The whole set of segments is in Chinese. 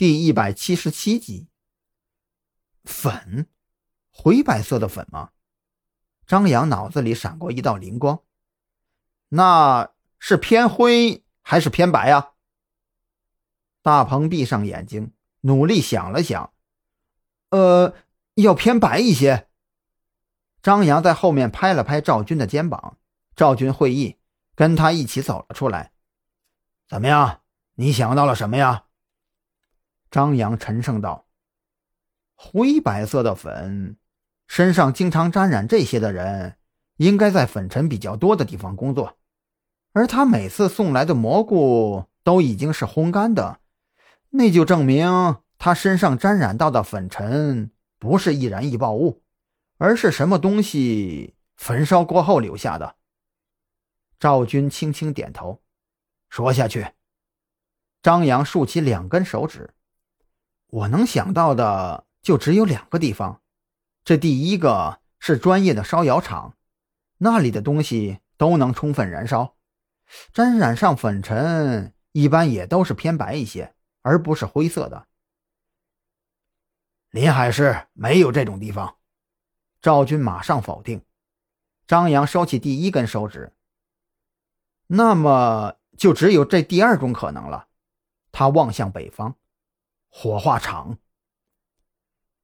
第一百七十七集。粉，灰白色的粉吗？张扬脑子里闪过一道灵光，那是偏灰还是偏白啊？大鹏闭上眼睛，努力想了想，呃，要偏白一些。张扬在后面拍了拍赵军的肩膀，赵军会意，跟他一起走了出来。怎么样？你想到了什么呀？张扬沉声道：“灰白色的粉，身上经常沾染这些的人，应该在粉尘比较多的地方工作。而他每次送来的蘑菇都已经是烘干的，那就证明他身上沾染到的粉尘不是易燃易爆物。”而是什么东西焚烧过后留下的？赵军轻轻点头，说下去。张扬竖起两根手指，我能想到的就只有两个地方。这第一个是专业的烧窑厂，那里的东西都能充分燃烧，沾染上粉尘一般也都是偏白一些，而不是灰色的。临海市没有这种地方。赵军马上否定，张扬收起第一根手指。那么就只有这第二种可能了。他望向北方，火化场。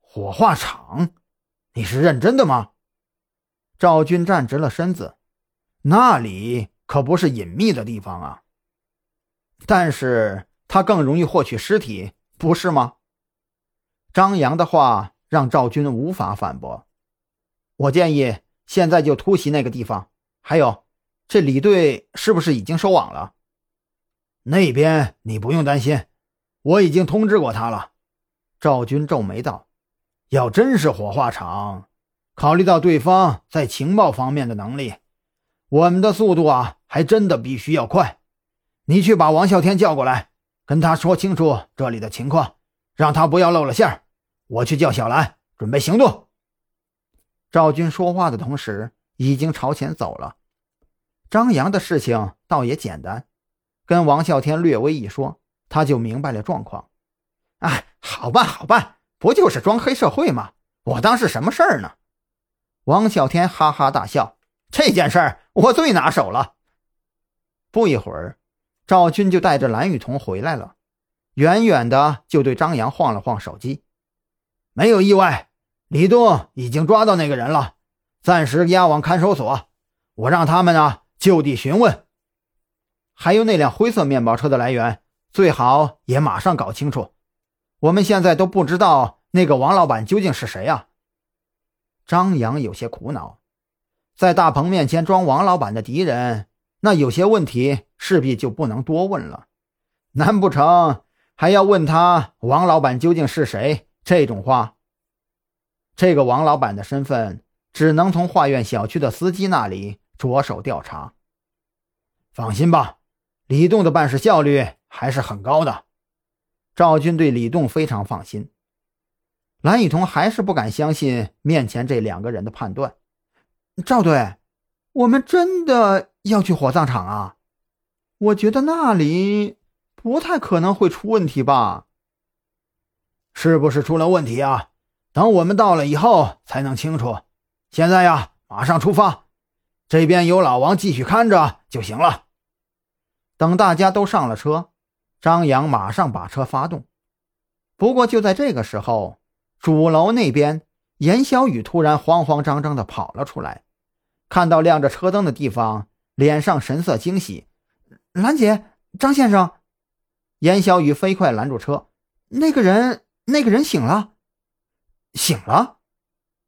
火化场，你是认真的吗？赵军站直了身子，那里可不是隐秘的地方啊。但是他更容易获取尸体，不是吗？张扬的话让赵军无法反驳。我建议现在就突袭那个地方。还有，这李队是不是已经收网了？那边你不用担心，我已经通知过他了。赵军皱眉道：“要真是火化场，考虑到对方在情报方面的能力，我们的速度啊，还真的必须要快。你去把王啸天叫过来，跟他说清楚这里的情况，让他不要露了馅儿。我去叫小兰，准备行动。”赵军说话的同时，已经朝前走了。张扬的事情倒也简单，跟王啸天略微一说，他就明白了状况。哎，好办好办，不就是装黑社会吗？我当是什么事儿呢？王小天哈哈大笑，这件事儿我最拿手了。不一会儿，赵军就带着蓝雨桐回来了，远远的就对张扬晃了晃手机，没有意外。李栋已经抓到那个人了，暂时押往看守所。我让他们呢就地询问，还有那辆灰色面包车的来源，最好也马上搞清楚。我们现在都不知道那个王老板究竟是谁啊！张扬有些苦恼，在大鹏面前装王老板的敌人，那有些问题势必就不能多问了。难不成还要问他王老板究竟是谁？这种话。这个王老板的身份只能从画院小区的司机那里着手调查。放心吧，李栋的办事效率还是很高的。赵军对李栋非常放心。蓝雨桐还是不敢相信面前这两个人的判断。赵队，我们真的要去火葬场啊？我觉得那里不太可能会出问题吧？是不是出了问题啊？等我们到了以后才能清楚。现在呀，马上出发，这边有老王继续看着就行了。等大家都上了车，张扬马上把车发动。不过就在这个时候，主楼那边，严小雨突然慌慌张张地跑了出来，看到亮着车灯的地方，脸上神色惊喜：“兰姐，张先生！”严小雨飞快拦住车：“那个人，那个人醒了。”醒了，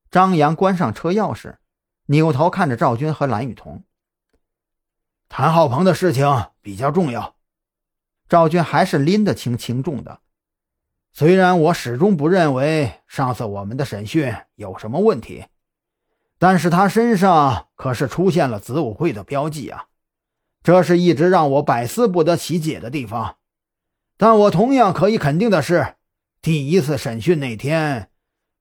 张扬关上车钥匙，扭头看着赵军和蓝雨桐。谭浩鹏的事情比较重要，赵军还是拎得清轻重的。虽然我始终不认为上次我们的审讯有什么问题，但是他身上可是出现了子午会的标记啊，这是一直让我百思不得其解的地方。但我同样可以肯定的是，第一次审讯那天。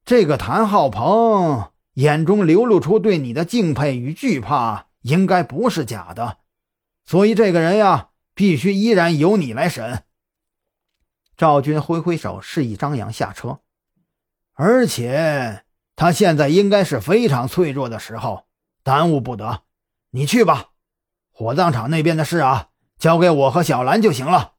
这个谭浩鹏眼中流露出对你的敬佩与惧怕，应该不是假的，所以这个人呀，必须依然由你来审。赵军挥挥手示意张扬下车。而且他现在应该是非常脆弱的时候，耽误不得。你去吧，火葬场那边的事啊，交给我和小兰就行了。